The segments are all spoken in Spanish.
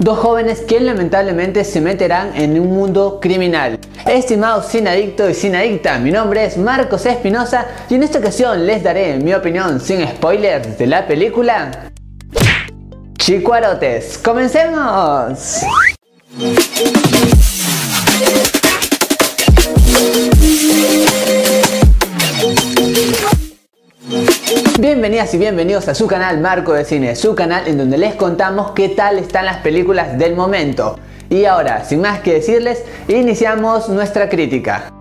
Dos jóvenes que lamentablemente se meterán en un mundo criminal. Estimados sin adicto y sin adicta, mi nombre es Marcos Espinosa y en esta ocasión les daré mi opinión sin spoilers de la película Chicuarotes. ¡Comencemos! Bienvenidas y bienvenidos a su canal Marco de Cine, su canal en donde les contamos qué tal están las películas del momento. Y ahora, sin más que decirles, iniciamos nuestra crítica.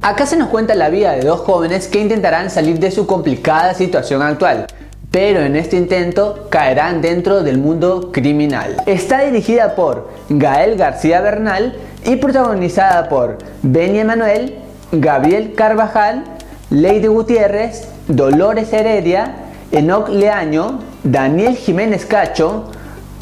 Acá se nos cuenta la vida de dos jóvenes que intentarán salir de su complicada situación actual, pero en este intento caerán dentro del mundo criminal. Está dirigida por Gael García Bernal y protagonizada por Benny Emanuel, Gabriel Carvajal, Lady Gutiérrez, Dolores Heredia, Enoc Leaño, Daniel Jiménez Cacho,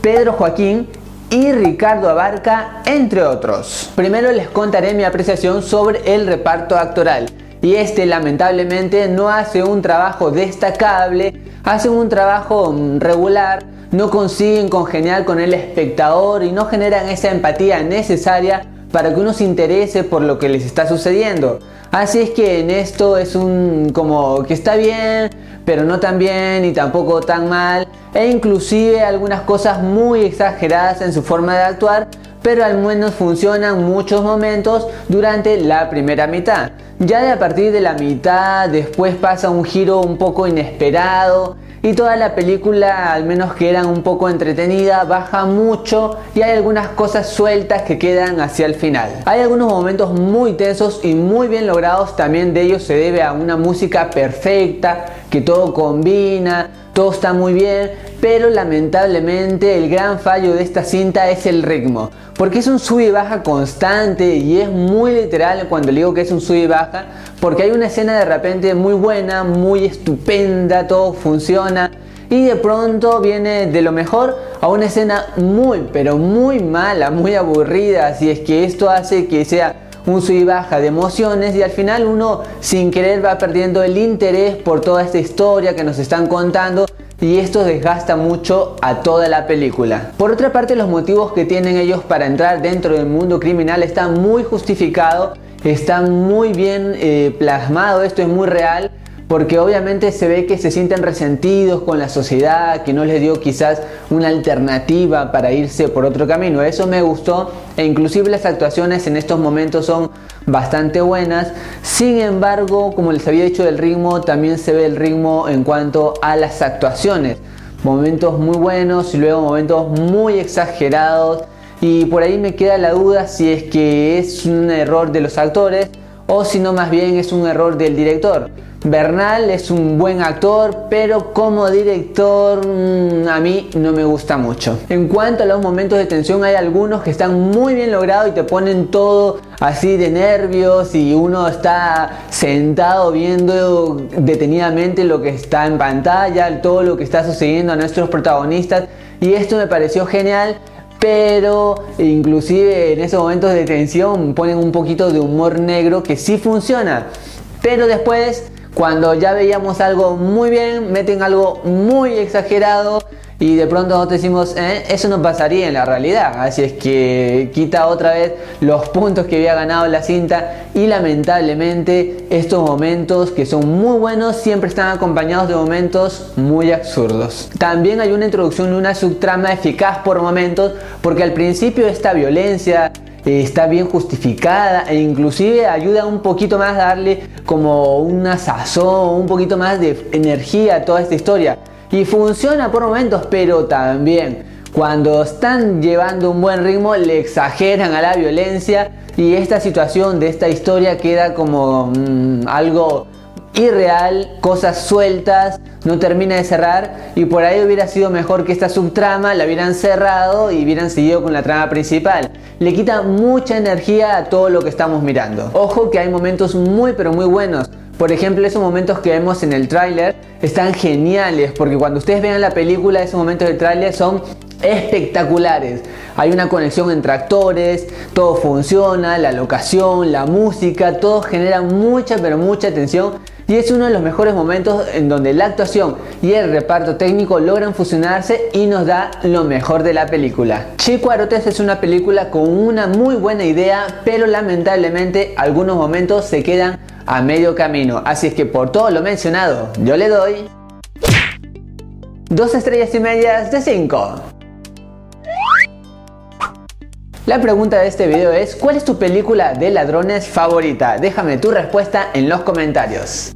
Pedro Joaquín y Ricardo Abarca, entre otros. Primero les contaré mi apreciación sobre el reparto actoral. Y este lamentablemente no hace un trabajo destacable, hace un trabajo mm, regular, no consiguen congeniar con el espectador y no generan esa empatía necesaria para que uno se interese por lo que les está sucediendo. Así es que en esto es un como que está bien, pero no tan bien y tampoco tan mal. E inclusive algunas cosas muy exageradas en su forma de actuar, pero al menos funcionan muchos momentos durante la primera mitad. Ya de a partir de la mitad después pasa un giro un poco inesperado y toda la película, al menos que eran un poco entretenida, baja mucho y hay algunas cosas sueltas que quedan hacia el final. Hay algunos momentos muy tensos y muy bien logrados, también de ellos se debe a una música perfecta, que todo combina, todo está muy bien, pero lamentablemente el gran fallo de esta cinta es el ritmo. Porque es un sub y baja constante y es muy literal cuando digo que es un sub y baja, porque hay una escena de repente muy buena, muy estupenda, todo funciona y de pronto viene de lo mejor a una escena muy, pero muy mala, muy aburrida, así es que esto hace que sea un sub y baja de emociones y al final uno sin querer va perdiendo el interés por toda esta historia que nos están contando y esto desgasta mucho a toda la película. Por otra parte, los motivos que tienen ellos para entrar dentro del mundo criminal están muy justificados, están muy bien eh, plasmado, esto es muy real porque obviamente se ve que se sienten resentidos con la sociedad, que no les dio quizás una alternativa para irse por otro camino. Eso me gustó e inclusive las actuaciones en estos momentos son bastante buenas. Sin embargo, como les había dicho del ritmo, también se ve el ritmo en cuanto a las actuaciones. Momentos muy buenos y luego momentos muy exagerados. Y por ahí me queda la duda si es que es un error de los actores o si no más bien es un error del director. Bernal es un buen actor, pero como director mm, a mí no me gusta mucho. En cuanto a los momentos de tensión, hay algunos que están muy bien logrados y te ponen todo así de nervios y uno está sentado viendo detenidamente lo que está en pantalla, todo lo que está sucediendo a nuestros protagonistas y esto me pareció genial pero inclusive en esos momentos de tensión ponen un poquito de humor negro que sí funciona, pero después cuando ya veíamos algo muy bien, meten algo muy exagerado y de pronto nosotros decimos, eh, eso no pasaría en la realidad. Así es que quita otra vez los puntos que había ganado la cinta y lamentablemente estos momentos que son muy buenos siempre están acompañados de momentos muy absurdos. También hay una introducción de una subtrama eficaz por momentos porque al principio esta violencia está bien justificada e inclusive ayuda un poquito más a darle como una sazón, un poquito más de energía a toda esta historia. Y funciona por momentos, pero también cuando están llevando un buen ritmo le exageran a la violencia y esta situación de esta historia queda como mm, algo irreal, cosas sueltas, no termina de cerrar y por ahí hubiera sido mejor que esta subtrama la hubieran cerrado y hubieran seguido con la trama principal. Le quita mucha energía a todo lo que estamos mirando. Ojo que hay momentos muy pero muy buenos. Por ejemplo, esos momentos que vemos en el tráiler están geniales porque cuando ustedes vean la película, esos momentos del tráiler son espectaculares. Hay una conexión entre actores, todo funciona, la locación, la música, todo genera mucha pero mucha atención y es uno de los mejores momentos en donde la actuación y el reparto técnico logran fusionarse y nos da lo mejor de la película. Chico Arotes es una película con una muy buena idea, pero lamentablemente algunos momentos se quedan a medio camino, así es que por todo lo mencionado, yo le doy dos estrellas y medias de 5. La pregunta de este video es, ¿cuál es tu película de ladrones favorita? Déjame tu respuesta en los comentarios.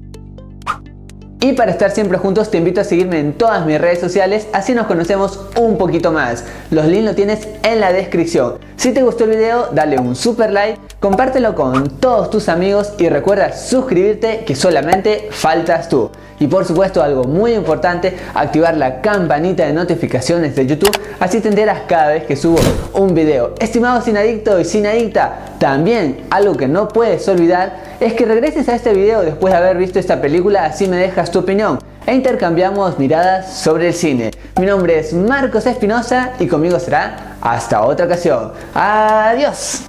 Y para estar siempre juntos te invito a seguirme en todas mis redes sociales, así nos conocemos un poquito más. Los links los tienes en la descripción. Si te gustó el video, dale un super like, compártelo con todos tus amigos y recuerda suscribirte que solamente faltas tú. Y por supuesto algo muy importante, activar la campanita de notificaciones de YouTube, así te enteras cada vez que subo un video. Estimado sin adicto y sin adicta, también algo que no puedes olvidar es que regreses a este video después de haber visto esta película, así me dejas tu opinión e intercambiamos miradas sobre el cine. Mi nombre es Marcos Espinosa y conmigo será hasta otra ocasión. Adiós.